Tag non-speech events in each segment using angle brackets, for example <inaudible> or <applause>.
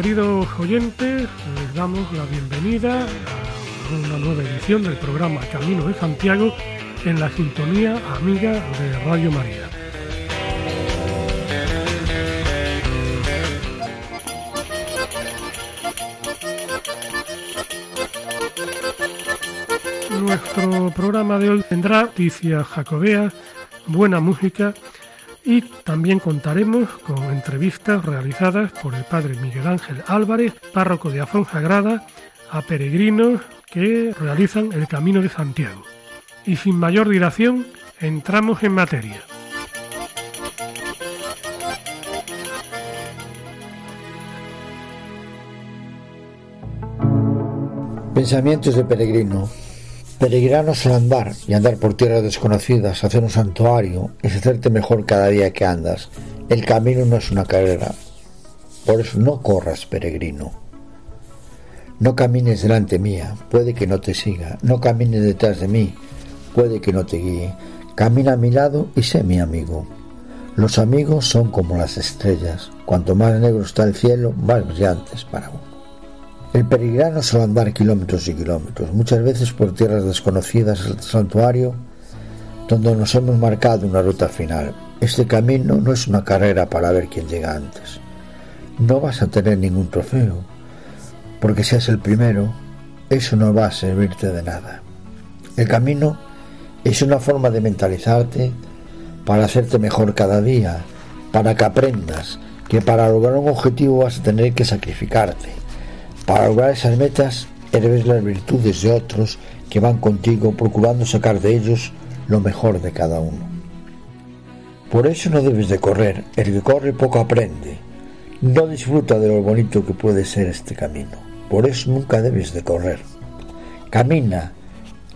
Queridos oyentes, les damos la bienvenida a una nueva edición del programa Camino de Santiago en la sintonía amiga de Radio María. Nuestro programa de hoy tendrá noticias jacobeas, buena música y también contaremos con entrevistas realizadas por el padre Miguel Ángel Álvarez, párroco de Afón Sagrada, a peregrinos que realizan el Camino de Santiago. Y sin mayor dilación, entramos en materia. Pensamientos de peregrino. Peregrinanos al andar y andar por tierras desconocidas, hacer un santuario, es hacerte mejor cada día que andas. El camino no es una carrera. Por eso no corras, peregrino. No camines delante mía, puede que no te siga. No camines detrás de mí, puede que no te guíe. Camina a mi lado y sé mi amigo. Los amigos son como las estrellas. Cuanto más negro está el cielo, más brillantes para uno. El peregrino suele andar kilómetros y kilómetros, muchas veces por tierras desconocidas al santuario, donde nos hemos marcado una ruta final. Este camino no es una carrera para ver quién llega antes. No vas a tener ningún trofeo, porque seas el primero, eso no va a servirte de nada. El camino es una forma de mentalizarte para hacerte mejor cada día, para que aprendas que para lograr un objetivo vas a tener que sacrificarte para lograr esas metas, heredes las virtudes de otros que van contigo procurando sacar de ellos lo mejor de cada uno. Por eso no debes de correr, el que corre poco aprende, no disfruta de lo bonito que puede ser este camino. Por eso nunca debes de correr. Camina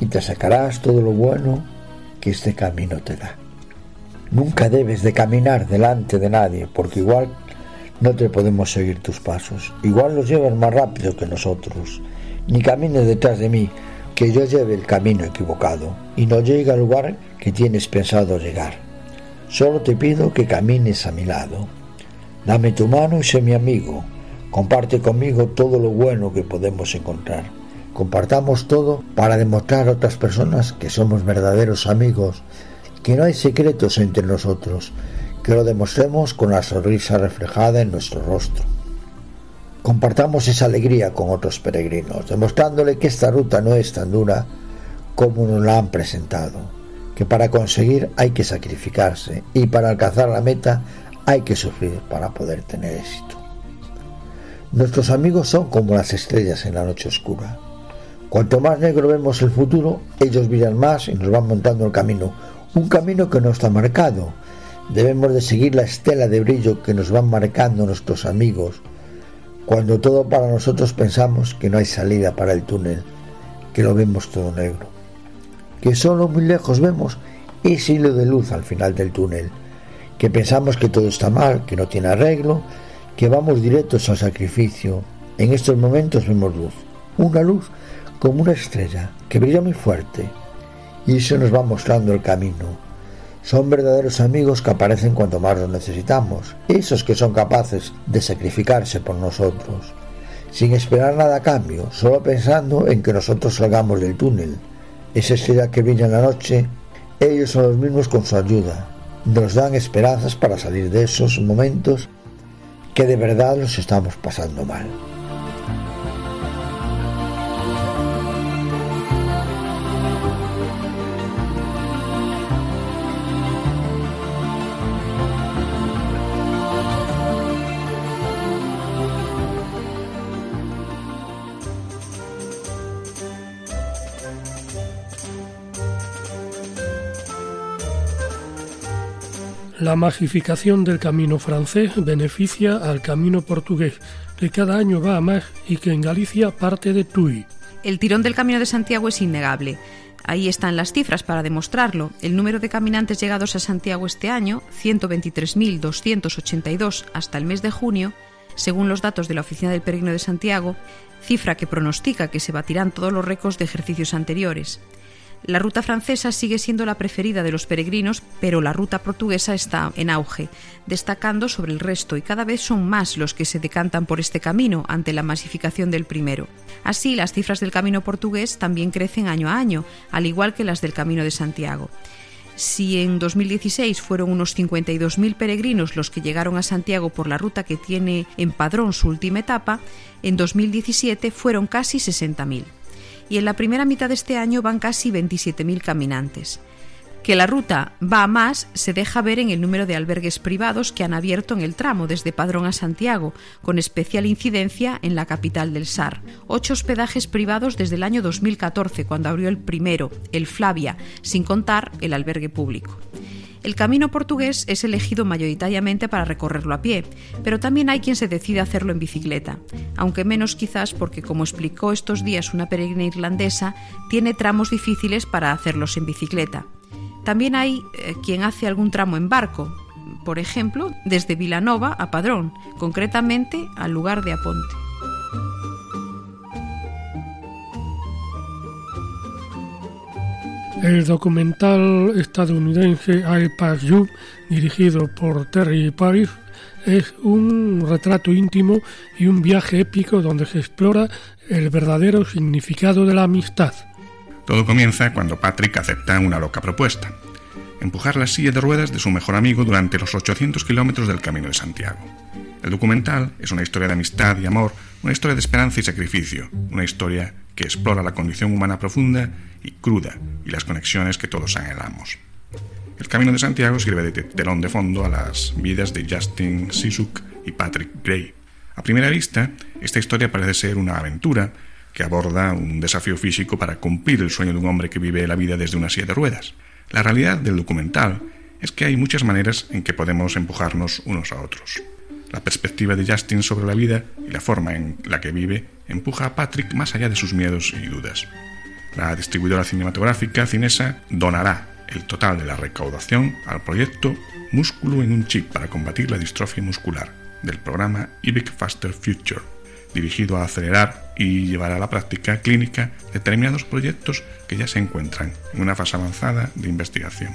y te sacarás todo lo bueno que este camino te da. Nunca debes de caminar delante de nadie, porque igual no te podemos seguir tus pasos. Igual los llevas más rápido que nosotros. Ni camines detrás de mí, que yo lleve el camino equivocado y no llegue al lugar que tienes pensado llegar. Solo te pido que camines a mi lado. Dame tu mano y sé mi amigo. Comparte conmigo todo lo bueno que podemos encontrar. Compartamos todo para demostrar a otras personas que somos verdaderos amigos, que no hay secretos entre nosotros, que lo demostremos con la sonrisa reflejada en nuestro rostro. Compartamos esa alegría con otros peregrinos, demostrándole que esta ruta no es tan dura como nos la han presentado, que para conseguir hay que sacrificarse y para alcanzar la meta hay que sufrir para poder tener éxito. Nuestros amigos son como las estrellas en la noche oscura. Cuanto más negro vemos el futuro, ellos brillan más y nos van montando el camino, un camino que no está marcado, Debemos de seguir la estela de brillo que nos van marcando nuestros amigos cuando todo para nosotros pensamos que no hay salida para el túnel, que lo vemos todo negro, que solo muy lejos vemos ese hilo de luz al final del túnel, que pensamos que todo está mal, que no tiene arreglo, que vamos directos al sacrificio. En estos momentos vemos luz, una luz como una estrella que brilla muy fuerte y eso nos va mostrando el camino son verdaderos amigos que aparecen cuando más los necesitamos, esos que son capaces de sacrificarse por nosotros, sin esperar nada a cambio, solo pensando en que nosotros salgamos del túnel. Esa estrella que brilla en la noche, ellos son los mismos con su ayuda, nos dan esperanzas para salir de esos momentos que de verdad los estamos pasando mal. La magificación del camino francés beneficia al camino portugués. que cada año va a más y que en Galicia parte de Tui. El tirón del Camino de Santiago es innegable. Ahí están las cifras para demostrarlo. El número de caminantes llegados a Santiago este año, 123.282 hasta el mes de junio, según los datos de la Oficina del Peregrino de Santiago, cifra que pronostica que se batirán todos los récords de ejercicios anteriores. La ruta francesa sigue siendo la preferida de los peregrinos, pero la ruta portuguesa está en auge, destacando sobre el resto y cada vez son más los que se decantan por este camino ante la masificación del primero. Así, las cifras del camino portugués también crecen año a año, al igual que las del camino de Santiago. Si en 2016 fueron unos 52.000 peregrinos los que llegaron a Santiago por la ruta que tiene en Padrón su última etapa, en 2017 fueron casi 60.000 y en la primera mitad de este año van casi 27.000 caminantes. Que la ruta va a más se deja ver en el número de albergues privados que han abierto en el tramo desde Padrón a Santiago, con especial incidencia en la capital del SAR. Ocho hospedajes privados desde el año 2014, cuando abrió el primero, el Flavia, sin contar el albergue público. El camino portugués es elegido mayoritariamente para recorrerlo a pie, pero también hay quien se decide hacerlo en bicicleta, aunque menos quizás porque, como explicó estos días una peregrina irlandesa, tiene tramos difíciles para hacerlos en bicicleta. También hay eh, quien hace algún tramo en barco, por ejemplo, desde Vilanova a Padrón, concretamente al lugar de Aponte. El documental estadounidense I Pass You, dirigido por Terry Paris, es un retrato íntimo y un viaje épico donde se explora el verdadero significado de la amistad. Todo comienza cuando Patrick acepta una loca propuesta, empujar la silla de ruedas de su mejor amigo durante los 800 kilómetros del Camino de Santiago. El documental es una historia de amistad y amor, una historia de esperanza y sacrificio, una historia que explora la condición humana profunda y cruda y las conexiones que todos anhelamos. El Camino de Santiago sirve de telón de fondo a las vidas de Justin Sisuk y Patrick Gray. A primera vista, esta historia parece ser una aventura que aborda un desafío físico para cumplir el sueño de un hombre que vive la vida desde una silla de ruedas. La realidad del documental es que hay muchas maneras en que podemos empujarnos unos a otros. La perspectiva de Justin sobre la vida y la forma en la que vive empuja a Patrick más allá de sus miedos y dudas. La distribuidora cinematográfica cinesa donará el total de la recaudación al proyecto Músculo en un chip para combatir la distrofia muscular del programa IBIC Faster Future, dirigido a acelerar y llevar a la práctica clínica determinados proyectos que ya se encuentran en una fase avanzada de investigación.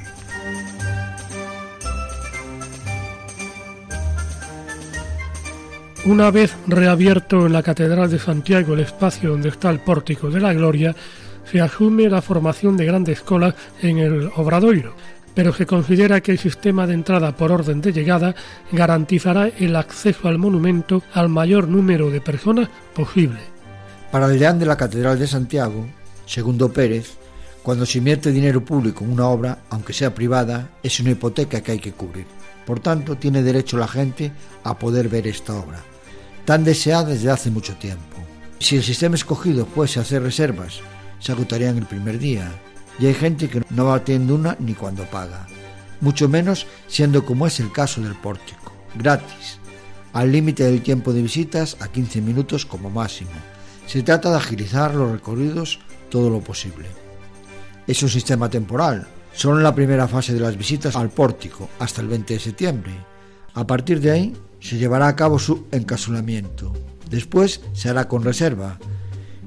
Una vez reabierto en la Catedral de Santiago el espacio donde está el Pórtico de la Gloria, se asume la formación de grandes colas en el Obradoiro, pero se considera que el sistema de entrada por orden de llegada garantizará el acceso al monumento al mayor número de personas posible. Para el deán de la Catedral de Santiago, segundo Pérez, cuando se invierte dinero público en una obra, aunque sea privada, es una hipoteca que hay que cubrir. Por tanto, tiene derecho la gente a poder ver esta obra tan deseada desde hace mucho tiempo. Si el sistema escogido fuese hacer reservas, se agotarían el primer día, y hay gente que no va atiendo una ni cuando paga, mucho menos siendo como es el caso del pórtico, gratis, al límite del tiempo de visitas a 15 minutos como máximo. Se trata de agilizar los recorridos todo lo posible. Es un sistema temporal, solo en la primera fase de las visitas al pórtico, hasta el 20 de septiembre. A partir de ahí, se llevará a cabo su encasulamiento. Después se hará con reserva,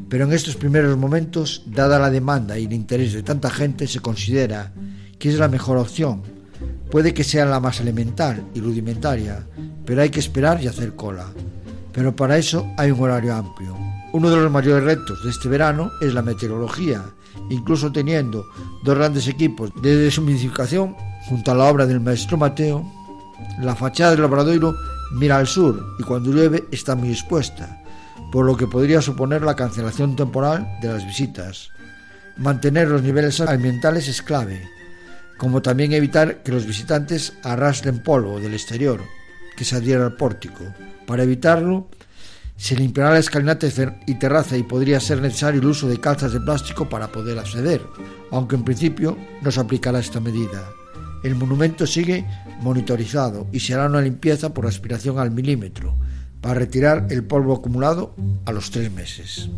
pero en estos primeros momentos, dada la demanda y el interés de tanta gente, se considera que es la mejor opción. Puede que sea la más elemental y rudimentaria, pero hay que esperar y hacer cola. Pero para eso hay un horario amplio. Uno de los mayores retos de este verano es la meteorología, incluso teniendo dos grandes equipos de deshumidificación junto a la obra del maestro Mateo, la fachada del laboradorio mira al sur y cuando llueve está muy expuesta, por lo que podría suponer la cancelación temporal de las visitas. Mantener los niveles ambientales es clave, como también evitar que los visitantes arrastren polvo del exterior que se adhiera al pórtico. Para evitarlo, se limpiará la escalinata y terraza y podría ser necesario el uso de calzas de plástico para poder acceder, aunque en principio no se aplicará esta medida. El monumento sigue monitorizado y se hará una limpieza por aspiración al milímetro para retirar el polvo acumulado a los tres meses.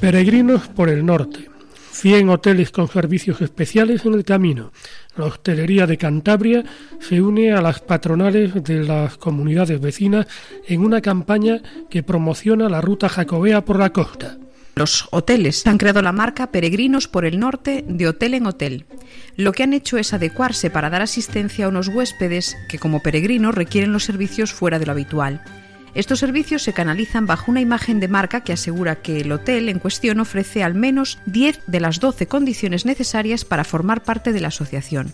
Peregrinos por el norte. 100 hoteles con servicios especiales en el camino. La hostelería de Cantabria se une a las patronales de las comunidades vecinas en una campaña que promociona la ruta jacobea por la costa. Los hoteles han creado la marca Peregrinos por el Norte de Hotel en Hotel. Lo que han hecho es adecuarse para dar asistencia a unos huéspedes que como peregrinos requieren los servicios fuera de lo habitual. Estos servicios se canalizan bajo una imagen de marca que asegura que el hotel en cuestión ofrece al menos 10 de las 12 condiciones necesarias para formar parte de la asociación.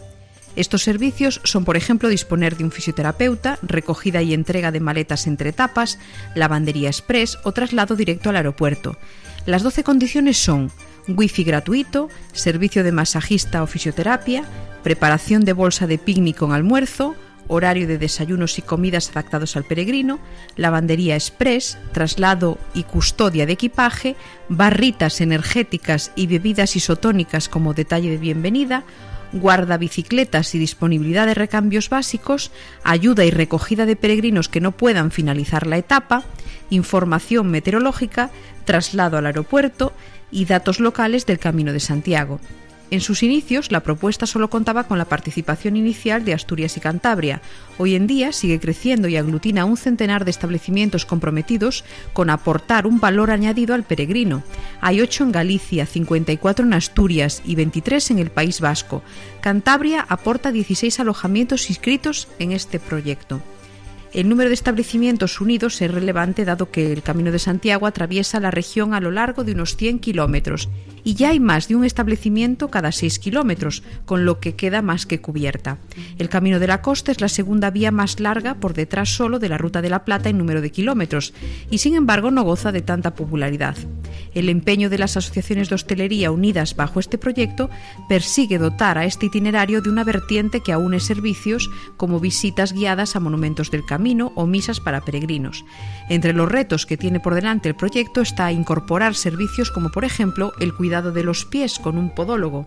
Estos servicios son, por ejemplo, disponer de un fisioterapeuta, recogida y entrega de maletas entre etapas, lavandería express o traslado directo al aeropuerto. Las 12 condiciones son wifi gratuito, servicio de masajista o fisioterapia, preparación de bolsa de picnic con almuerzo, horario de desayunos y comidas adaptados al peregrino, lavandería express, traslado y custodia de equipaje, barritas energéticas y bebidas isotónicas como detalle de bienvenida, guarda bicicletas y disponibilidad de recambios básicos, ayuda y recogida de peregrinos que no puedan finalizar la etapa, información meteorológica, traslado al aeropuerto y datos locales del Camino de Santiago. En sus inicios, la propuesta solo contaba con la participación inicial de Asturias y Cantabria. Hoy en día sigue creciendo y aglutina un centenar de establecimientos comprometidos con aportar un valor añadido al peregrino. Hay ocho en Galicia, 54 en Asturias y 23 en el País Vasco. Cantabria aporta 16 alojamientos inscritos en este proyecto. El número de establecimientos unidos es relevante dado que el Camino de Santiago atraviesa la región a lo largo de unos 100 kilómetros y ya hay más de un establecimiento cada 6 kilómetros, con lo que queda más que cubierta. El Camino de la Costa es la segunda vía más larga por detrás solo de la Ruta de la Plata en número de kilómetros y sin embargo no goza de tanta popularidad. El empeño de las asociaciones de hostelería unidas bajo este proyecto persigue dotar a este itinerario de una vertiente que aúne servicios como visitas guiadas a monumentos del camino camino o misas para peregrinos. Entre los retos que tiene por delante el proyecto está incorporar servicios como por ejemplo el cuidado de los pies con un podólogo,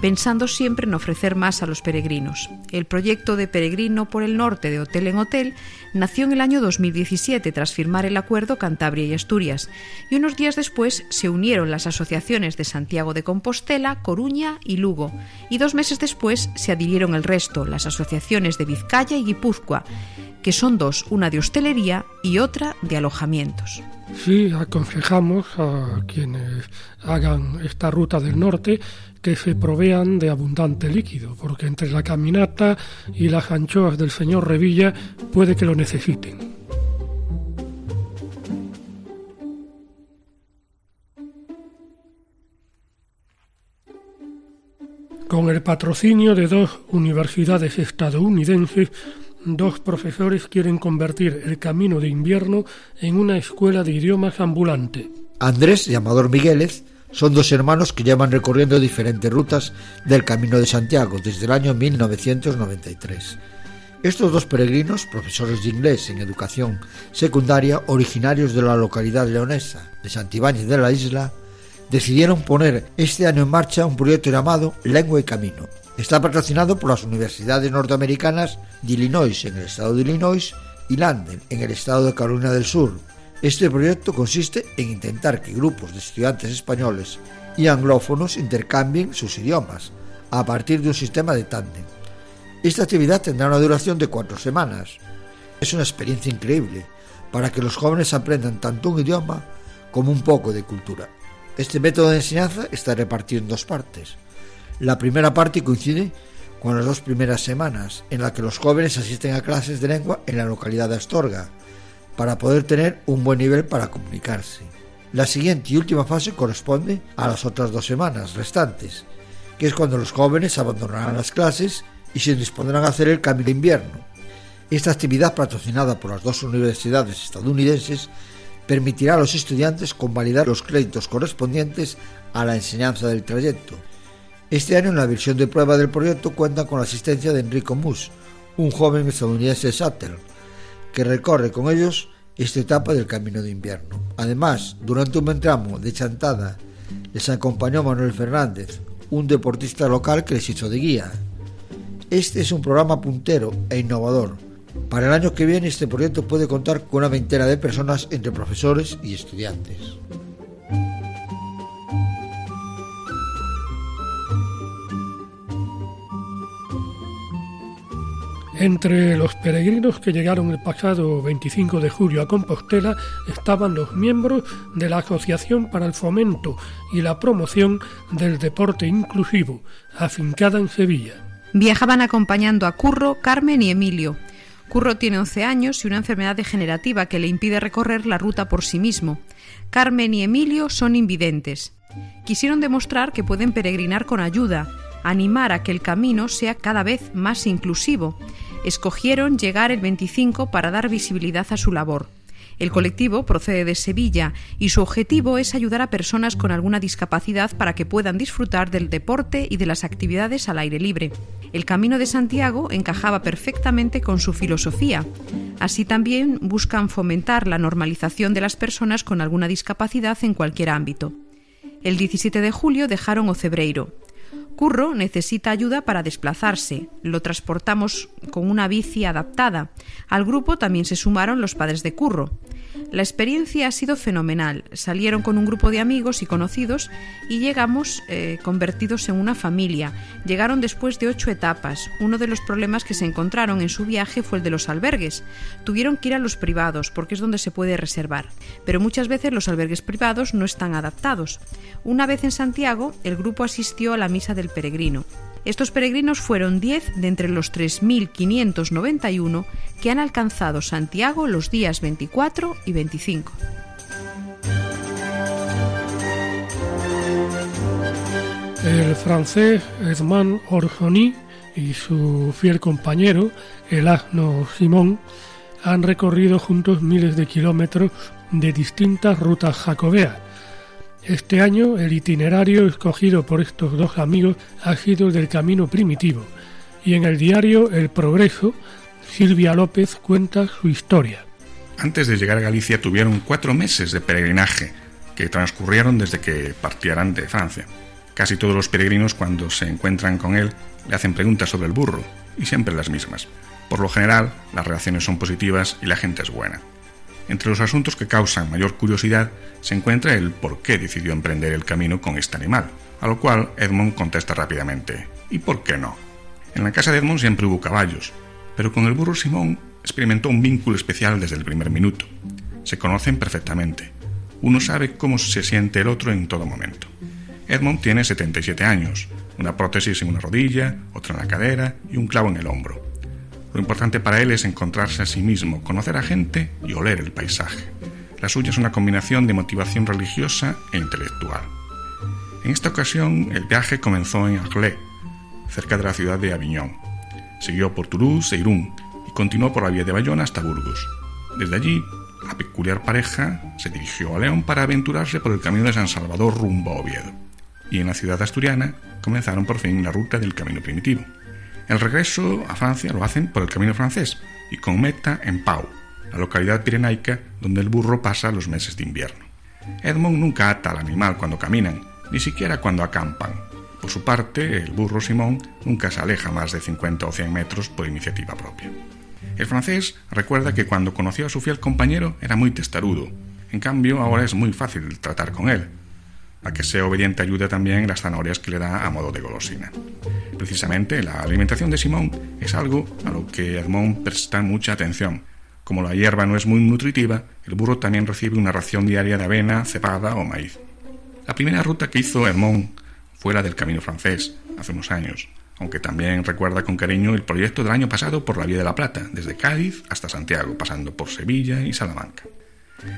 pensando siempre en ofrecer más a los peregrinos. El proyecto de Peregrino por el Norte de Hotel en Hotel nació en el año 2017 tras firmar el acuerdo Cantabria y Asturias, y unos días después se unieron las asociaciones de Santiago de Compostela, Coruña y Lugo, y dos meses después se adhirieron el resto, las asociaciones de Vizcaya y Guipúzcoa, que son dos, una de hostelería y otra de alojamientos. Sí, aconsejamos a quienes hagan esta ruta del norte que se provean de abundante líquido, porque entre la caminata y las anchoas del señor Revilla puede que lo necesiten. Con el patrocinio de dos universidades estadounidenses, dos profesores quieren convertir el camino de invierno en una escuela de idiomas ambulante. Andrés y Amador Migueles son dos hermanos que llevan recorriendo diferentes rutas del Camino de Santiago desde el año 1993. Estos dos peregrinos, profesores de inglés en educación secundaria, originarios de la localidad leonesa de Santibáñez de la Isla, decidieron poner este año en marcha un proyecto llamado Lengua y Camino, Está patrocinado por las universidades norteamericanas de Illinois en el estado de Illinois y London en el estado de Carolina del Sur. Este proyecto consiste en intentar que grupos de estudiantes españoles y anglófonos intercambien sus idiomas a partir de un sistema de tándem. Esta actividad tendrá una duración de cuatro semanas. Es una experiencia increíble para que los jóvenes aprendan tanto un idioma como un poco de cultura. Este método de enseñanza está repartido en dos partes. La primera parte coincide con las dos primeras semanas, en la que los jóvenes asisten a clases de lengua en la localidad de Astorga, para poder tener un buen nivel para comunicarse. La siguiente y última fase corresponde a las otras dos semanas restantes, que es cuando los jóvenes abandonarán las clases y se dispondrán a hacer el camino de invierno. Esta actividad, patrocinada por las dos universidades estadounidenses, permitirá a los estudiantes convalidar los créditos correspondientes a la enseñanza del trayecto, este año, en la versión de prueba del proyecto, cuenta con la asistencia de Enrico Mus, un joven estadounidense de que recorre con ellos esta etapa del camino de invierno. Además, durante un buen tramo de chantada les acompañó Manuel Fernández, un deportista local que les hizo de guía. Este es un programa puntero e innovador. Para el año que viene este proyecto puede contar con una veintena de personas entre profesores y estudiantes. Entre los peregrinos que llegaron el pasado 25 de julio a Compostela estaban los miembros de la Asociación para el Fomento y la Promoción del Deporte Inclusivo, afincada en Sevilla. Viajaban acompañando a Curro, Carmen y Emilio. Curro tiene 11 años y una enfermedad degenerativa que le impide recorrer la ruta por sí mismo. Carmen y Emilio son invidentes. Quisieron demostrar que pueden peregrinar con ayuda, animar a que el camino sea cada vez más inclusivo escogieron llegar el 25 para dar visibilidad a su labor. El colectivo procede de Sevilla y su objetivo es ayudar a personas con alguna discapacidad para que puedan disfrutar del deporte y de las actividades al aire libre. El Camino de Santiago encajaba perfectamente con su filosofía. Así también buscan fomentar la normalización de las personas con alguna discapacidad en cualquier ámbito. El 17 de julio dejaron Ocebreiro. Curro necesita ayuda para desplazarse. Lo transportamos con una bici adaptada. Al grupo también se sumaron los padres de Curro. La experiencia ha sido fenomenal. Salieron con un grupo de amigos y conocidos y llegamos eh, convertidos en una familia. Llegaron después de ocho etapas. Uno de los problemas que se encontraron en su viaje fue el de los albergues. Tuvieron que ir a los privados porque es donde se puede reservar. Pero muchas veces los albergues privados no están adaptados. Una vez en Santiago, el grupo asistió a la misa del peregrino. Estos peregrinos fueron 10 de entre los 3.591 que han alcanzado Santiago los días 24 y 25. El francés Edmond Orjoni y su fiel compañero, el asno Simón, han recorrido juntos miles de kilómetros de distintas rutas jacobeas este año el itinerario escogido por estos dos amigos ha sido el del camino primitivo y en el diario El Progreso Silvia López cuenta su historia. Antes de llegar a Galicia tuvieron cuatro meses de peregrinaje que transcurrieron desde que partieran de Francia. Casi todos los peregrinos cuando se encuentran con él le hacen preguntas sobre el burro y siempre las mismas. Por lo general, las reacciones son positivas y la gente es buena. Entre los asuntos que causan mayor curiosidad se encuentra el por qué decidió emprender el camino con este animal, a lo cual Edmond contesta rápidamente, ¿y por qué no? En la casa de Edmond siempre hubo caballos, pero con el burro Simón experimentó un vínculo especial desde el primer minuto. Se conocen perfectamente. Uno sabe cómo se siente el otro en todo momento. Edmond tiene 77 años, una prótesis en una rodilla, otra en la cadera y un clavo en el hombro. Lo importante para él es encontrarse a sí mismo, conocer a gente y oler el paisaje. La suya es una combinación de motivación religiosa e intelectual. En esta ocasión, el viaje comenzó en Arlé, cerca de la ciudad de Aviñón. Siguió por Toulouse e Irún y continuó por la vía de Bayona hasta Burgos. Desde allí, la peculiar pareja se dirigió a León para aventurarse por el camino de San Salvador rumbo a Oviedo. Y en la ciudad asturiana comenzaron por fin la ruta del camino primitivo. El regreso a Francia lo hacen por el camino francés y con meta en Pau, la localidad pirenaica donde el burro pasa los meses de invierno. Edmond nunca ata al animal cuando caminan, ni siquiera cuando acampan. Por su parte, el burro Simón nunca se aleja más de 50 o 100 metros por iniciativa propia. El francés recuerda que cuando conoció a su fiel compañero era muy testarudo. En cambio, ahora es muy fácil tratar con él, a que sea obediente ayuda también las zanahorias que le da a modo de golosina. Precisamente la alimentación de Simón es algo a lo que Edmond presta mucha atención. Como la hierba no es muy nutritiva, el burro también recibe una ración diaria de avena, cebada o maíz. La primera ruta que hizo Edmond fue la del Camino Francés, hace unos años, aunque también recuerda con cariño el proyecto del año pasado por la Vía de la Plata, desde Cádiz hasta Santiago, pasando por Sevilla y Salamanca.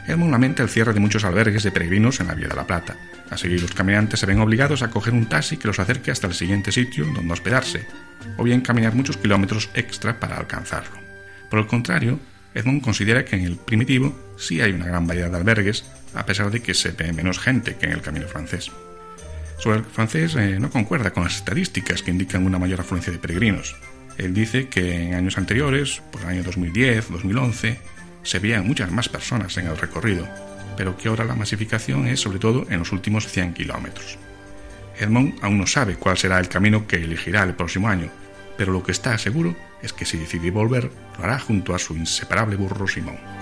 Edmond lamenta el cierre de muchos albergues de peregrinos en la Vía de la Plata. Así los caminantes se ven obligados a coger un taxi que los acerque hasta el siguiente sitio donde hospedarse, o bien caminar muchos kilómetros extra para alcanzarlo. Por el contrario, Edmond considera que en el primitivo sí hay una gran variedad de albergues, a pesar de que se ve menos gente que en el camino francés. Sobre el francés eh, no concuerda con las estadísticas que indican una mayor afluencia de peregrinos. Él dice que en años anteriores, por el año 2010, 2011, se veían muchas más personas en el recorrido, pero que ahora la masificación es sobre todo en los últimos 100 kilómetros. Edmond aún no sabe cuál será el camino que elegirá el próximo año, pero lo que está seguro es que si decide volver, lo hará junto a su inseparable burro Simón.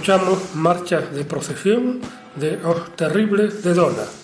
Escuchamos marchas de procesión de Os Terribles de Dona.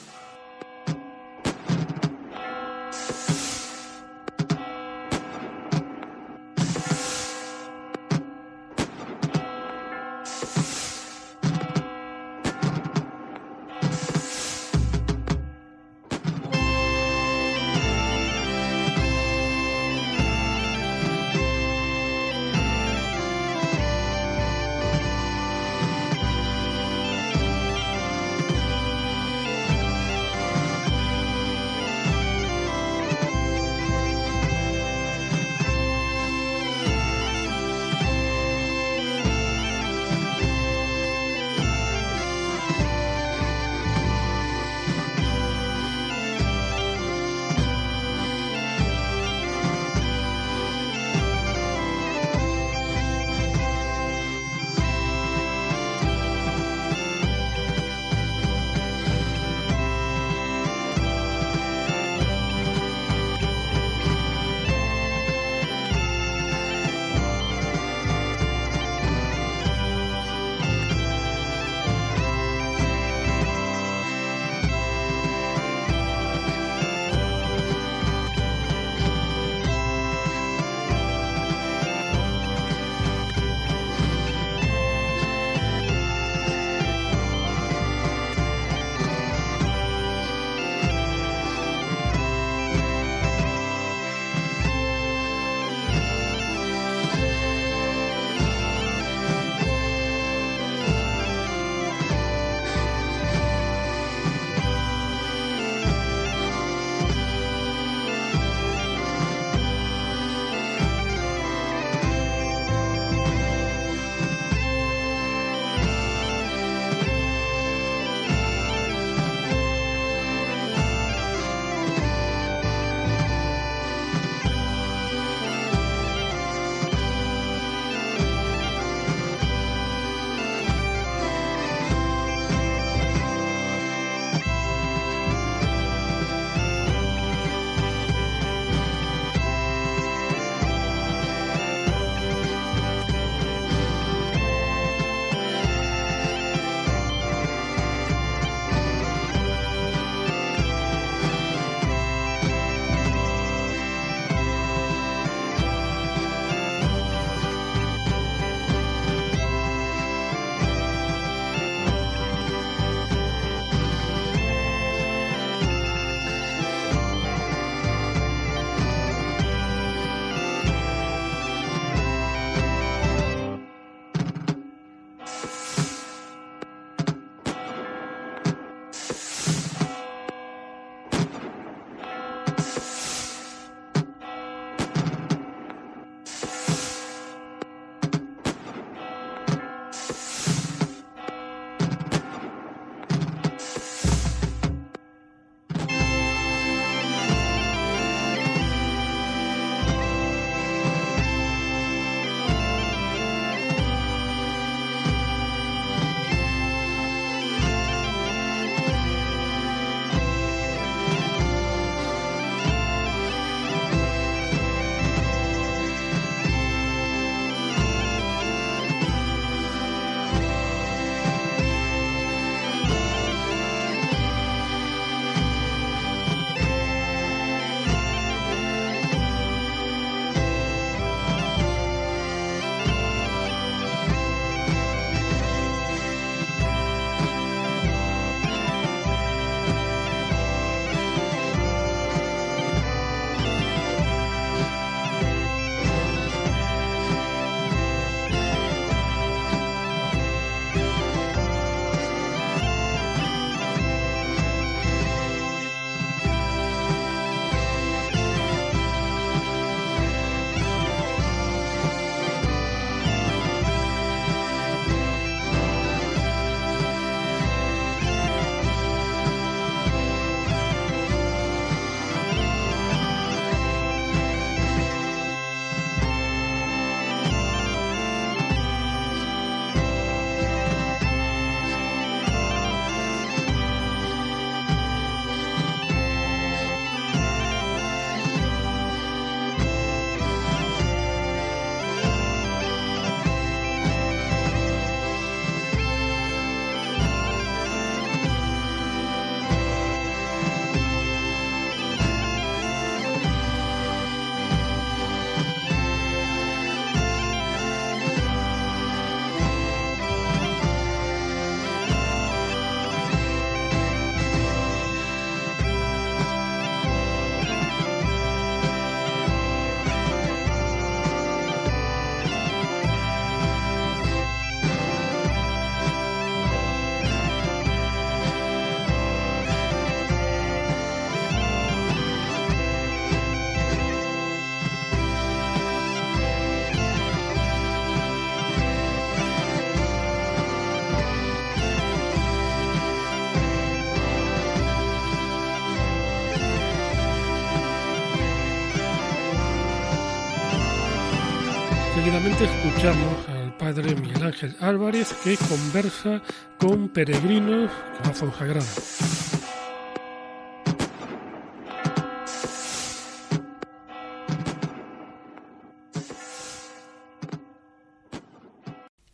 Escuchamos al padre Miguel Ángel Álvarez que conversa con peregrinos a Fonsagrada.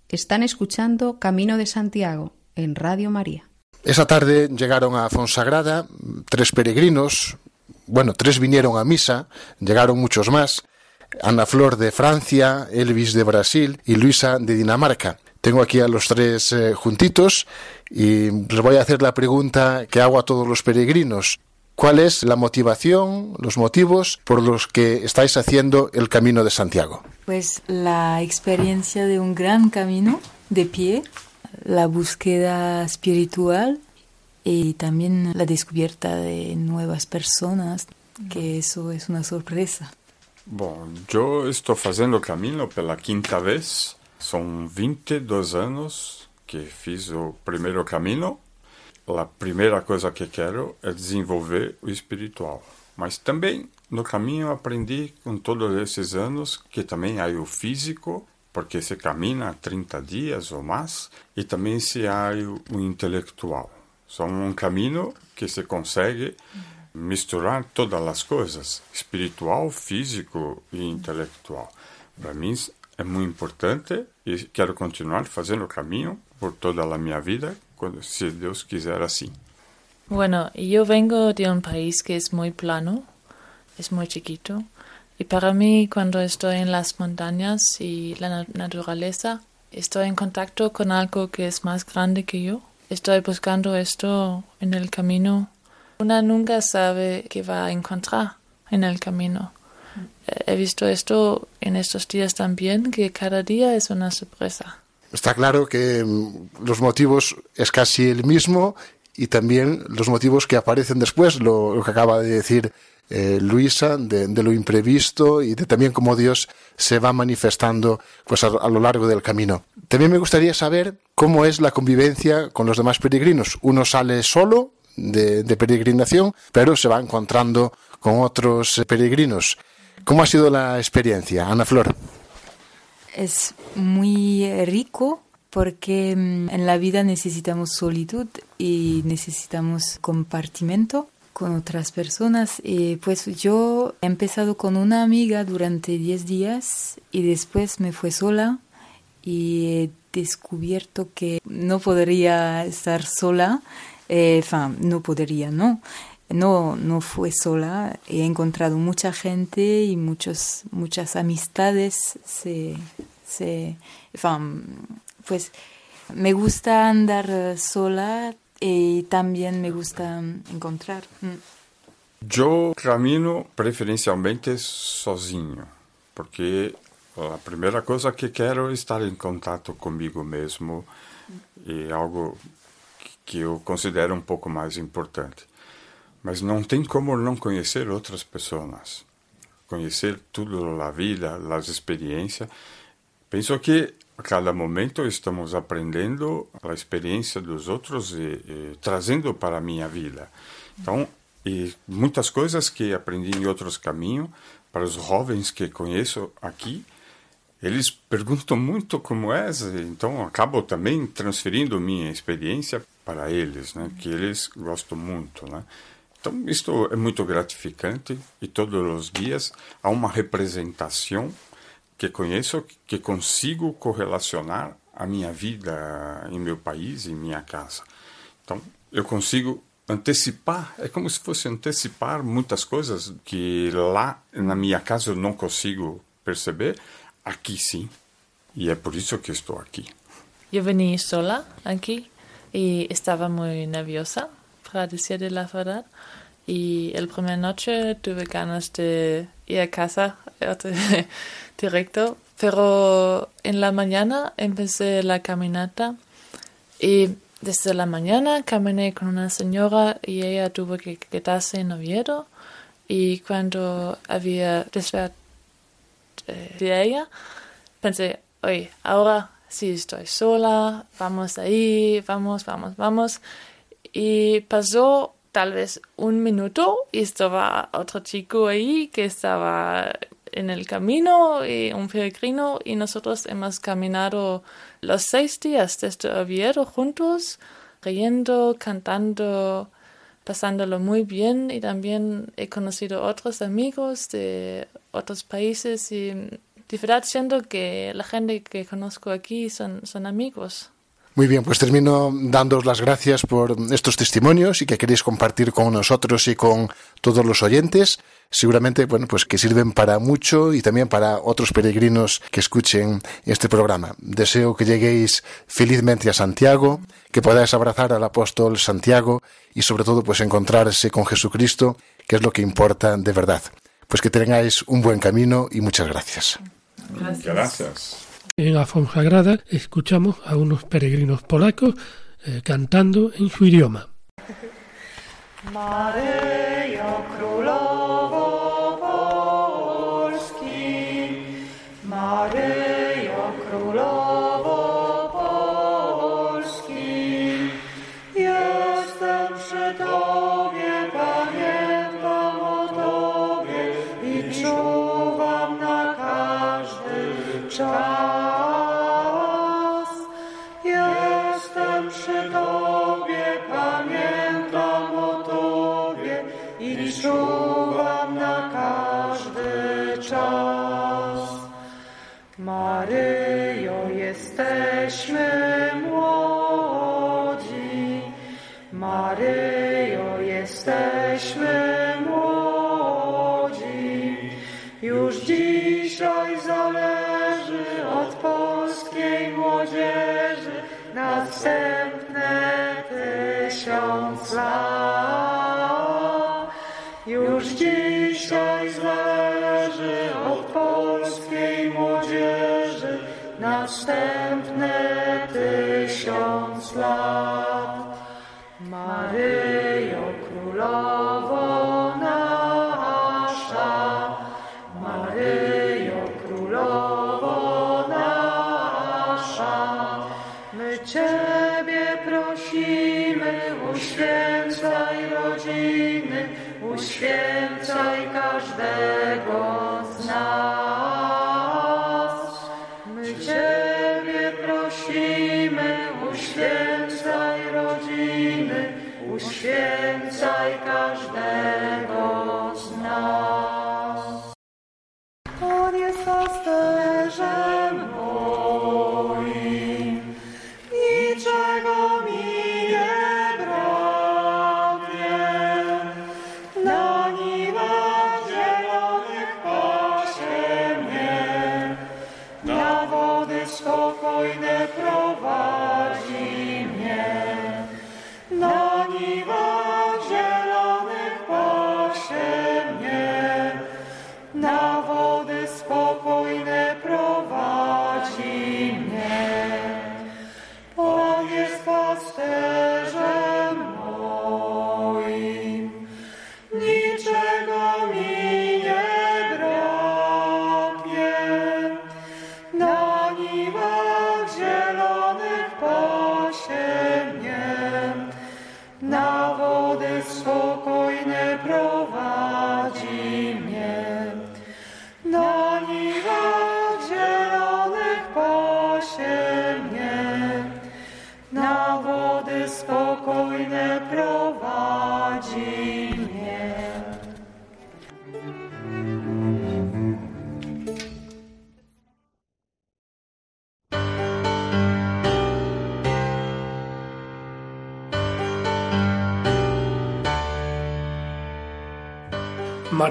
Están escuchando Camino de Santiago en Radio María. Esa tarde llegaron a Fonsagrada tres peregrinos, bueno, tres vinieron a misa, llegaron muchos más, Ana Flor de Francia, Elvis de Brasil y Luisa de Dinamarca. Tengo aquí a los tres eh, juntitos y les voy a hacer la pregunta que hago a todos los peregrinos. ¿Cuál es la motivación, los motivos por los que estáis haciendo el Camino de Santiago? Pues la experiencia de un gran camino de pie, la búsqueda espiritual y también la descubierta de nuevas personas, que eso es una sorpresa. Bom, yo estoy haciendo el camino por la quinta vez. Son 22 años que fiz o primeiro caminho a primeira coisa que quero é desenvolver o espiritual. Mas também no caminho aprendi com todos esses anos que também há o físico, porque se caminha 30 dias ou mais, e também se há o intelectual. São um caminho que se consegue misturar todas as coisas, espiritual, físico e intelectual. Para mim é muito importante e quero continuar fazendo o caminho por toda la mi vida, si Dios quisiera así. Bueno, yo vengo de un país que es muy plano, es muy chiquito, y para mí cuando estoy en las montañas y la naturaleza, estoy en contacto con algo que es más grande que yo. Estoy buscando esto en el camino. Una nunca sabe qué va a encontrar en el camino. He visto esto en estos días también, que cada día es una sorpresa. Está claro que mm, los motivos es casi el mismo y también los motivos que aparecen después, lo, que acaba de decir eh, Luisa, de, lo imprevisto y de también cómo Dios se va manifestando pues, a, lo largo del camino. También me gustaría saber cómo es la convivencia con los demás peregrinos. Uno sale solo de, peregrinación, pero se va encontrando con otros peregrinos. ¿Cómo ha sido la experiencia, Ana Flor? es muy rico porque mm, en la vida necesitamos solitud y necesitamos compartimento con otras personas. Y pues yo he empezado con una amiga durante 10 días y después me fue sola y he descubierto que no podría estar sola. Eh, no podría, ¿no? no, no fue sola, he encontrado mucha gente y muchos, muchas amistades. Se, se, pues me gusta andar sola y también me gusta encontrar. Mm. Yo camino preferencialmente sozinho, porque la primera cosa que quiero es estar en contacto conmigo mismo y algo que yo considero un poco más importante. Mas não tem como não conhecer outras pessoas, conhecer tudo da vida, as experiências. Penso que a cada momento estamos aprendendo a experiência dos outros e, e trazendo para a minha vida. Então, e muitas coisas que aprendi em outros caminhos, para os jovens que conheço aqui, eles perguntam muito como é, então acabo também transferindo minha experiência para eles, né, que eles gostam muito, né. Então, isto é muito gratificante e todos os dias há uma representação que conheço, que consigo correlacionar a minha vida em meu país, em minha casa. Então, eu consigo antecipar, é como se fosse antecipar muitas coisas que lá na minha casa eu não consigo perceber, aqui sim. E é por isso que estou aqui. Eu vim sola aqui e estava muito nerviosa para decir la verdad. Y el primer noche tuve ganas de ir a casa <laughs> directo, pero en la mañana empecé la caminata y desde la mañana caminé con una señora y ella tuvo que quedarse en Oviedo y cuando había despertado eh, de ella pensé, oye, ahora sí estoy sola, vamos ahí, vamos, vamos, vamos. Y pasó tal vez un minuto y estaba otro chico ahí que estaba en el camino y un peregrino y nosotros hemos caminado los seis días desde Oviedo juntos, riendo, cantando, pasándolo muy bien. Y también he conocido otros amigos de otros países y de verdad siento que la gente que conozco aquí son, son amigos. Muy bien, pues termino dándoos las gracias por estos testimonios y que queréis compartir con nosotros y con todos los oyentes. Seguramente, bueno, pues que sirven para mucho y también para otros peregrinos que escuchen este programa. Deseo que lleguéis felizmente a Santiago, que podáis abrazar al apóstol Santiago y sobre todo pues encontrarse con Jesucristo, que es lo que importa de verdad. Pues que tengáis un buen camino y muchas gracias. Gracias. gracias. En la Fonsagrada escuchamos a unos peregrinos polacos eh, cantando en su idioma.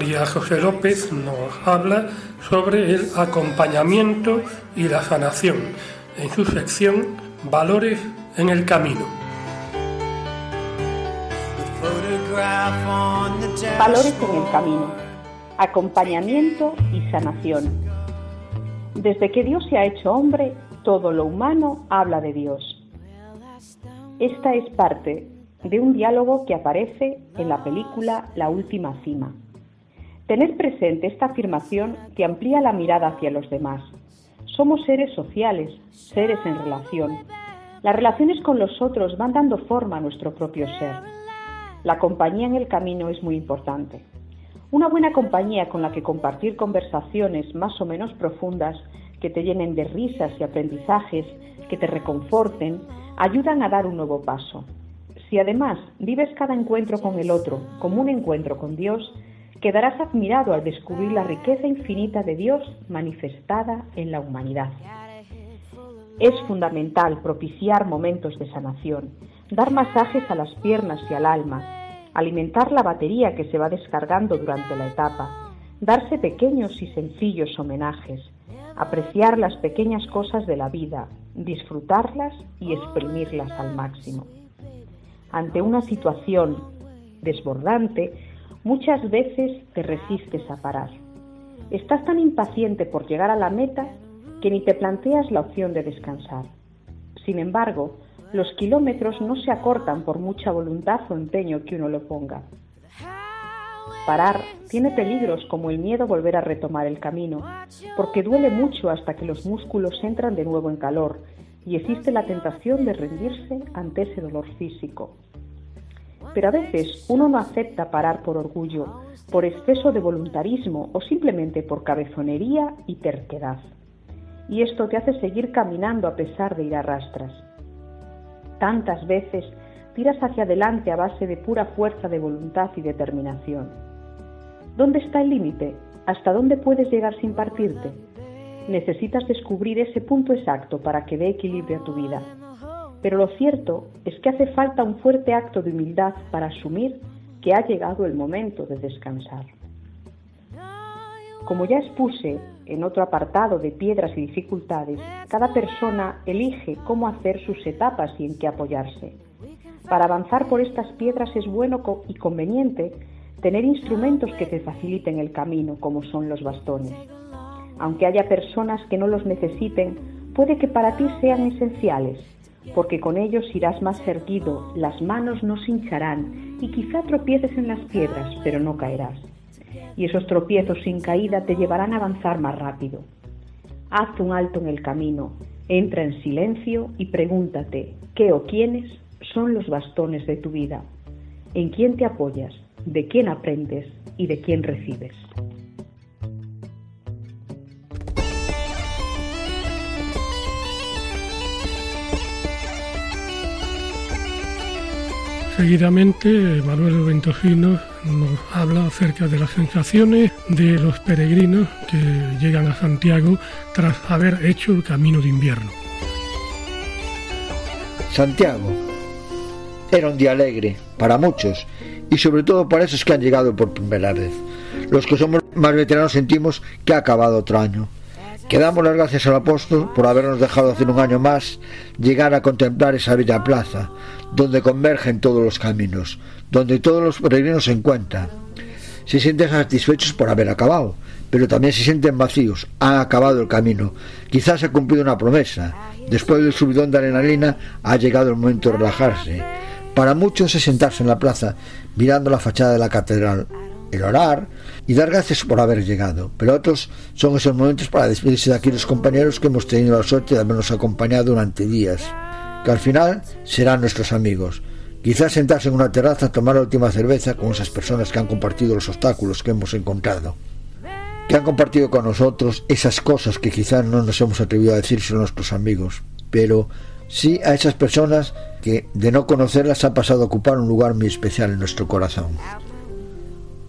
María José López nos habla sobre el acompañamiento y la sanación en su sección Valores en el Camino. Valores en el camino, acompañamiento y sanación. Desde que Dios se ha hecho hombre, todo lo humano habla de Dios. Esta es parte de un diálogo que aparece en la película La Última Cima. Tener presente esta afirmación que amplía la mirada hacia los demás. Somos seres sociales, seres en relación. Las relaciones con los otros van dando forma a nuestro propio ser. La compañía en el camino es muy importante. Una buena compañía con la que compartir conversaciones más o menos profundas que te llenen de risas y aprendizajes, que te reconforten, ayudan a dar un nuevo paso. Si además vives cada encuentro con el otro como un encuentro con Dios, quedarás admirado al descubrir la riqueza infinita de Dios manifestada en la humanidad. Es fundamental propiciar momentos de sanación, dar masajes a las piernas y al alma, alimentar la batería que se va descargando durante la etapa, darse pequeños y sencillos homenajes, apreciar las pequeñas cosas de la vida, disfrutarlas y exprimirlas al máximo. Ante una situación desbordante, muchas veces te resistes a parar. Estás tan impaciente por llegar a la meta que ni te planteas la opción de descansar. Sin embargo, los kilómetros no se acortan por mucha voluntad o empeño que uno lo ponga. Parar tiene peligros como el miedo a volver a retomar el camino, porque duele mucho hasta que los músculos entran de nuevo en calor y existe la tentación de rendirse ante ese dolor físico. Pero a veces uno no acepta parar por orgullo, por exceso de voluntarismo o simplemente por cabezonería y terquedad. Y esto te hace seguir caminando a pesar de ir a rastras. Tantas veces tiras hacia adelante a base de pura fuerza de voluntad y determinación. ¿Dónde está el límite? ¿Hasta dónde puedes llegar sin partirte? Necesitas descubrir ese punto exacto para que dé equilibrio a tu vida. Pero lo cierto es que hace falta un fuerte acto de humildad para asumir que ha llegado el momento de descansar. Como ya expuse en otro apartado de piedras y dificultades, cada persona elige cómo hacer sus etapas y en qué apoyarse. Para avanzar por estas piedras es bueno y conveniente tener instrumentos que te faciliten el camino, como son los bastones. Aunque haya personas que no los necesiten, puede que para ti sean esenciales, porque con ellos irás más erguido, las manos no se hincharán y quizá tropieces en las piedras, pero no caerás. Y esos tropiezos sin caída te llevarán a avanzar más rápido. Haz un alto en el camino, entra en silencio y pregúntate qué o quiénes son los bastones de tu vida, en quién te apoyas, de quién aprendes y de quién recibes. Seguidamente, Manuel Ventojino nos habla acerca de las sensaciones de los peregrinos que llegan a Santiago tras haber hecho el camino de invierno. Santiago era un día alegre para muchos y sobre todo para esos que han llegado por primera vez. Los que somos más veteranos sentimos que ha acabado otro año. Que damos las gracias al apóstol por habernos dejado hacer un año más llegar a contemplar esa bella plaza, donde convergen todos los caminos, donde todos los peregrinos se encuentran. Se sienten satisfechos por haber acabado, pero también se sienten vacíos. Han acabado el camino. Quizás ha cumplido una promesa. Después del subidón de adrenalina ha llegado el momento de relajarse. Para muchos es sentarse en la plaza mirando la fachada de la catedral, el orar y dar gracias por haber llegado. Pero otros son esos momentos para despedirse de aquellos compañeros que hemos tenido la suerte de habernos acompañado durante días, que al final serán nuestros amigos. Quizás sentarse en una terraza a tomar la última cerveza con esas personas que han compartido los obstáculos que hemos encontrado, que han compartido con nosotros esas cosas que quizás no nos hemos atrevido a decirse a nuestros amigos, pero sí a esas personas que de no conocerlas ha pasado a ocupar un lugar muy especial en nuestro corazón.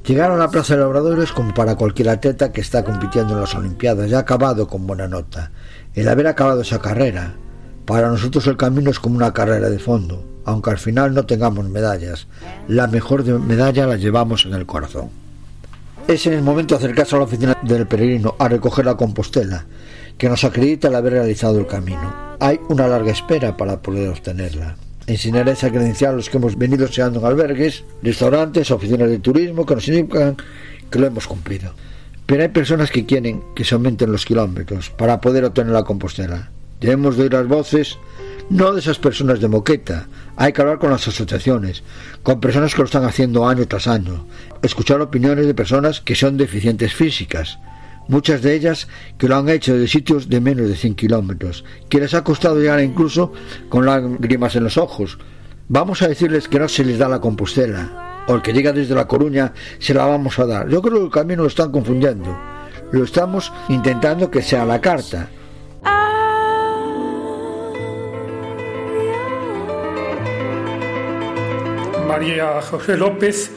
Llegar a la Plaza de Labradores como para cualquier atleta que está compitiendo en las Olimpiadas ya ha acabado con buena nota. El haber acabado esa carrera, para nosotros el camino es como una carrera de fondo, aunque al final no tengamos medallas. La mejor medalla la llevamos en el corazón. Es en el momento de acercarse a la oficina del peregrino a recoger la compostela, que nos acredita el haber realizado el camino. Hay una larga espera para poder obtenerla. Enseñar esa credencial a los que hemos venido seando en albergues, restaurantes, oficinas de turismo que nos indican que lo hemos cumplido. Pero hay personas que quieren que se aumenten los kilómetros para poder obtener la compostela. Debemos de oír las voces no de esas personas de moqueta, hay que hablar con las asociaciones, con personas que lo están haciendo año tras año, escuchar opiniones de personas que son deficientes físicas, muchas de ellas que lo han hecho de sitios de menos de 100 kilómetros, que les ha costado llegar incluso con lágrimas en los ojos. Vamos a decirles que no se les da la compostela, o el que llega desde La Coruña se la vamos a dar. Yo creo que el camino lo están confundiendo. Lo estamos intentando que sea la carta. María José López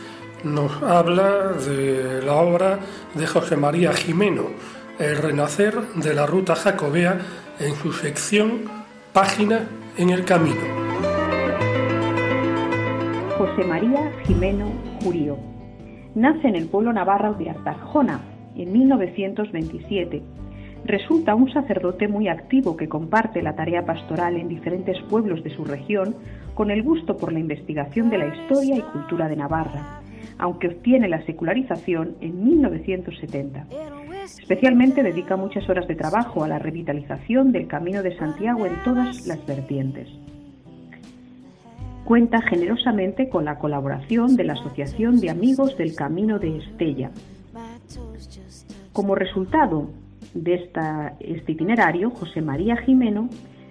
nos habla de la obra de José María Jimeno, El renacer de la ruta jacobea, en su sección Página en el Camino. José María Jimeno Jurío. Nace en el pueblo navarro de Artajona en 1927. Resulta un sacerdote muy activo que comparte la tarea pastoral en diferentes pueblos de su región con el gusto por la investigación de la historia y cultura de Navarra, aunque obtiene la secularización en 1970. Especialmente dedica muchas horas de trabajo a la revitalización del Camino de Santiago en todas las vertientes. Cuenta generosamente con la colaboración de la Asociación de Amigos del Camino de Estella. Como resultado de esta, este itinerario, José María Jimeno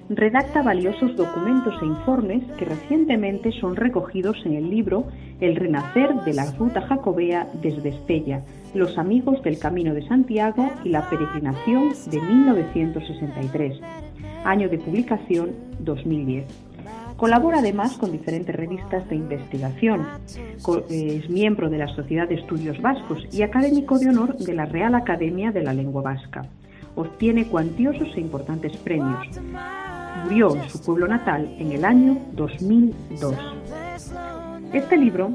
redacta valiosos documentos e informes que recientemente son recogidos en el libro El renacer de la ruta jacobea desde Estella, los amigos del Camino de Santiago y la peregrinación de 1963, año de publicación 2010. Colabora además con diferentes revistas de investigación. Es miembro de la Sociedad de Estudios Vascos y académico de honor de la Real Academia de la Lengua Vasca. Obtiene cuantiosos e importantes premios. Murió en su pueblo natal en el año 2002. Este libro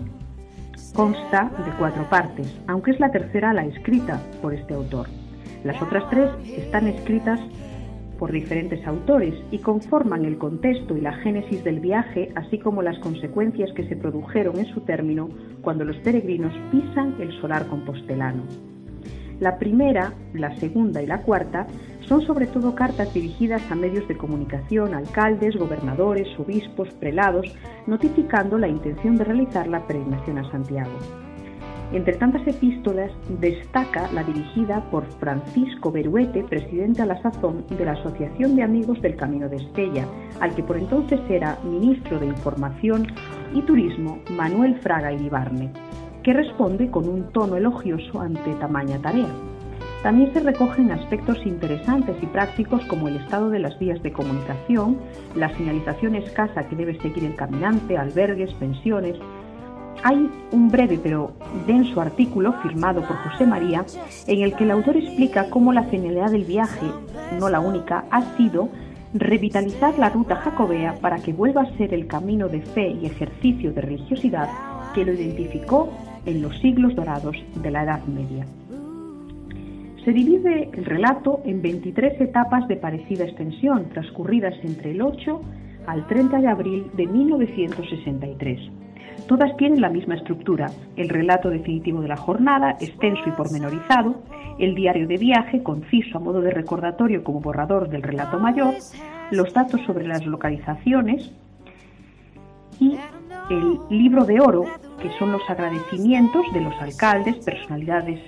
consta de cuatro partes, aunque es la tercera la escrita por este autor. Las otras tres están escritas por diferentes autores y conforman el contexto y la génesis del viaje, así como las consecuencias que se produjeron en su término cuando los peregrinos pisan el solar compostelano. La primera, la segunda y la cuarta son sobre todo cartas dirigidas a medios de comunicación, alcaldes, gobernadores, obispos, prelados, notificando la intención de realizar la peregrinación a Santiago. Entre tantas epístolas destaca la dirigida por Francisco Beruete, presidente a la sazón de la Asociación de Amigos del Camino de Estella, al que por entonces era ministro de Información y Turismo Manuel Fraga Iribarne, que responde con un tono elogioso ante tamaña tarea. También se recogen aspectos interesantes y prácticos como el estado de las vías de comunicación, la señalización escasa que debe seguir el caminante, albergues, pensiones, hay un breve pero denso artículo firmado por José María en el que el autor explica cómo la finalidad del viaje, no la única, ha sido revitalizar la ruta jacobea para que vuelva a ser el camino de fe y ejercicio de religiosidad que lo identificó en los siglos dorados de la Edad Media. Se divide el relato en 23 etapas de parecida extensión, transcurridas entre el 8 al 30 de abril de 1963. Todas tienen la misma estructura, el relato definitivo de la jornada, extenso y pormenorizado, el diario de viaje, conciso a modo de recordatorio como borrador del relato mayor, los datos sobre las localizaciones y el libro de oro, que son los agradecimientos de los alcaldes, personalidades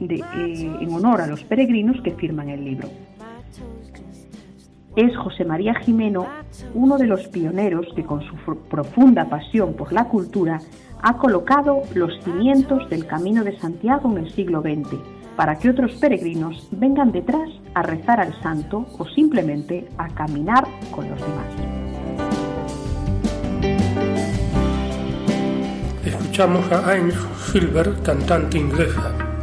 de, eh, en honor a los peregrinos que firman el libro es José María Jimeno uno de los pioneros que con su profunda pasión por la cultura ha colocado los cimientos del Camino de Santiago en el siglo XX, para que otros peregrinos vengan detrás a rezar al santo o simplemente a caminar con los demás. Escuchamos a Anne Silver, cantante inglesa.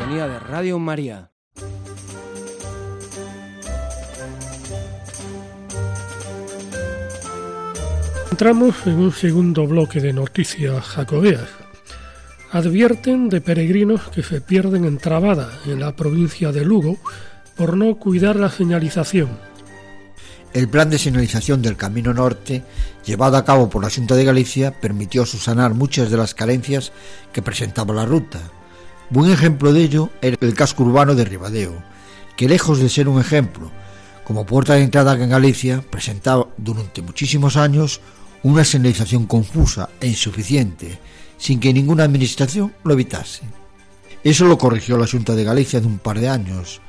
Sintonía de Radio María. Entramos en un segundo bloque de noticias jacobeas. Advierten de peregrinos que se pierden en Trabada, en la provincia de Lugo, por no cuidar la señalización. El plan de señalización del Camino Norte, llevado a cabo por la Junta de Galicia, permitió susanar muchas de las carencias que presentaba la ruta. Buen ejemplo de ello era el casco urbano de Ribadeo, que lejos de ser un ejemplo, como puerta de entrada en Galicia, presentaba durante muchísimos años una señalización confusa e insuficiente, sin que ninguna administración lo evitase. Eso lo corrigió la Junta de Galicia de un par de años,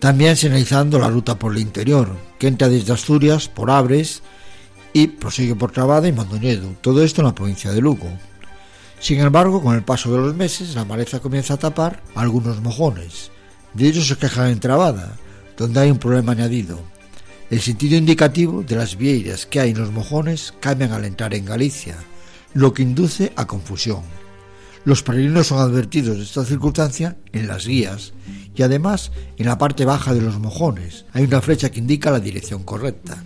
también señalizando la ruta por el interior, que entra desde Asturias por Abres y prosigue por Trabada y Mondoñedo, todo esto en la provincia de Lugo. Sin embargo, con el paso de los meses, la maleza comienza a tapar algunos mojones. De ellos se quejan en Trabada, donde hay un problema añadido. El sentido indicativo de las vieiras que hay en los mojones cambian al entrar en Galicia, lo que induce a confusión. Los peregrinos son advertidos de esta circunstancia en las guías y además en la parte baja de los mojones hay una flecha que indica la dirección correcta.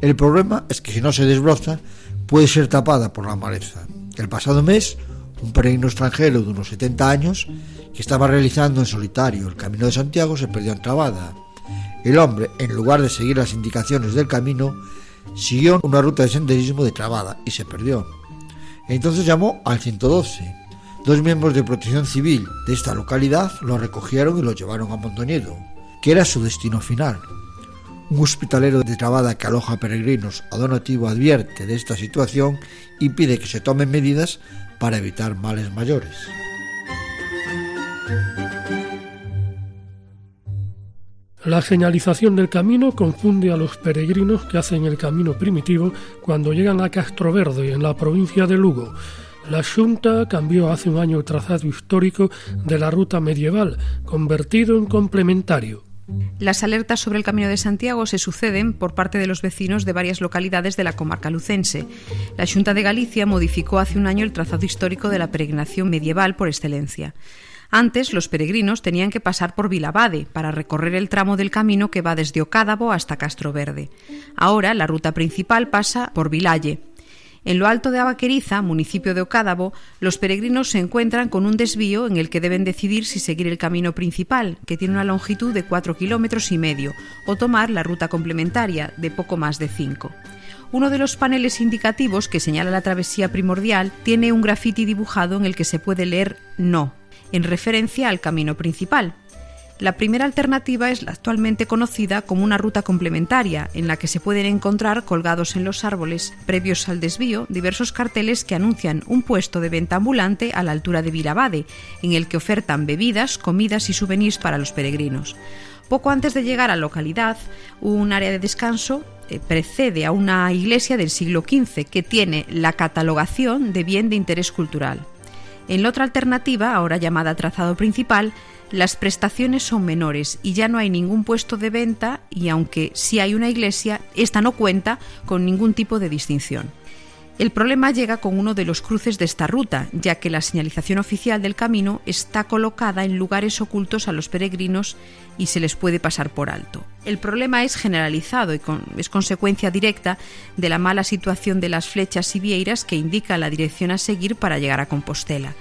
El problema es que si no se desbroza puede ser tapada por la maleza. El pasado mes, un peregrino extranjero de unos 70 años que estaba realizando en solitario el Camino de Santiago se perdió en Trabada. El hombre, en lugar de seguir las indicaciones del camino, siguió una ruta de senderismo de Trabada y se perdió. Entonces llamó al 112 Dos miembros de protección civil de esta localidad lo recogieron y lo llevaron a Mondoñedo, que era su destino final. Un hospitalero de Trabada que aloja peregrinos a donativo advierte de esta situación y pide que se tomen medidas para evitar males mayores. La señalización del camino confunde a los peregrinos que hacen el camino primitivo cuando llegan a Castro Verde, en la provincia de Lugo la Junta cambió hace un año el trazado histórico de la ruta medieval, convertido en complementario. Las alertas sobre el Camino de Santiago se suceden por parte de los vecinos de varias localidades de la comarca lucense. La Junta de Galicia modificó hace un año el trazado histórico de la peregrinación medieval por excelencia. Antes los peregrinos tenían que pasar por Vilabade para recorrer el tramo del camino que va desde Ocádabo hasta Castro Verde. Ahora la ruta principal pasa por Vilalle, en lo alto de Abaqueriza, municipio de Ocádabo, los peregrinos se encuentran con un desvío en el que deben decidir si seguir el camino principal, que tiene una longitud de cuatro kilómetros y medio, o tomar la ruta complementaria, de poco más de cinco. Uno de los paneles indicativos que señala la travesía primordial tiene un grafiti dibujado en el que se puede leer no, en referencia al camino principal. La primera alternativa es la actualmente conocida como una ruta complementaria, en la que se pueden encontrar colgados en los árboles, previos al desvío, diversos carteles que anuncian un puesto de venta ambulante a la altura de Vilabade, en el que ofertan bebidas, comidas y souvenirs para los peregrinos. Poco antes de llegar a la localidad, un área de descanso eh, precede a una iglesia del siglo XV que tiene la catalogación de bien de interés cultural. En la otra alternativa, ahora llamada trazado principal, las prestaciones son menores y ya no hay ningún puesto de venta y aunque sí hay una iglesia, esta no cuenta con ningún tipo de distinción. El problema llega con uno de los cruces de esta ruta, ya que la señalización oficial del camino está colocada en lugares ocultos a los peregrinos y se les puede pasar por alto. El problema es generalizado y es consecuencia directa de la mala situación de las flechas y vieiras que indican la dirección a seguir para llegar a Compostela.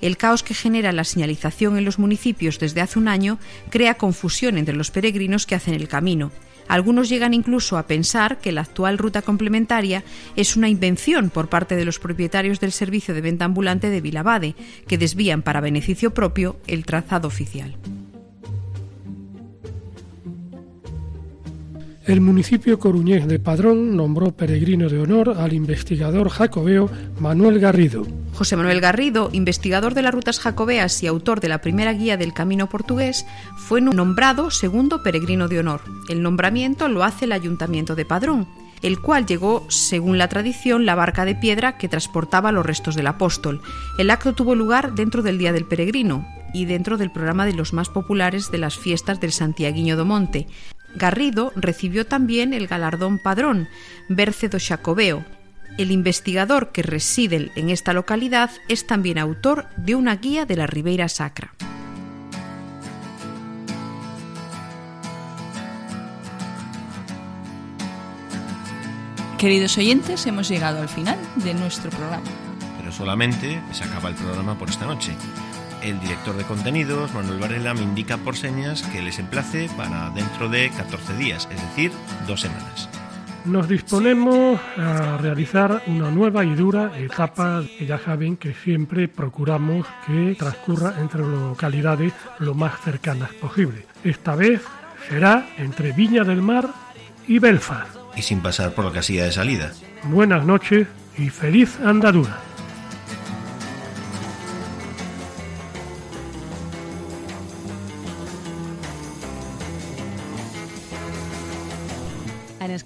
El caos que genera la señalización en los municipios desde hace un año crea confusión entre los peregrinos que hacen el camino. Algunos llegan incluso a pensar que la actual ruta complementaria es una invención por parte de los propietarios del servicio de venta ambulante de Vilabade, que desvían para beneficio propio el trazado oficial. El municipio coruñés de Padrón nombró peregrino de honor al investigador jacobeo Manuel Garrido. José Manuel Garrido, investigador de las rutas jacobeas y autor de la primera guía del camino portugués, fue nombrado segundo peregrino de honor. El nombramiento lo hace el ayuntamiento de Padrón, el cual llegó, según la tradición, la barca de piedra que transportaba los restos del apóstol. El acto tuvo lugar dentro del Día del Peregrino y dentro del programa de los más populares de las fiestas del Santiaguiño do Monte, Garrido recibió también el galardón Padrón, Berce do Xacobeo, El investigador que reside en esta localidad es también autor de una guía de la Ribeira Sacra. Queridos oyentes, hemos llegado al final de nuestro programa. Pero solamente se acaba el programa por esta noche. El director de contenidos, Manuel Varela, me indica por señas que les emplace para dentro de 14 días, es decir, dos semanas. Nos disponemos a realizar una nueva y dura etapa que ya saben que siempre procuramos que transcurra entre localidades lo más cercanas posible. Esta vez será entre Viña del Mar y Belfast. Y sin pasar por la casilla de salida. Buenas noches y feliz andadura.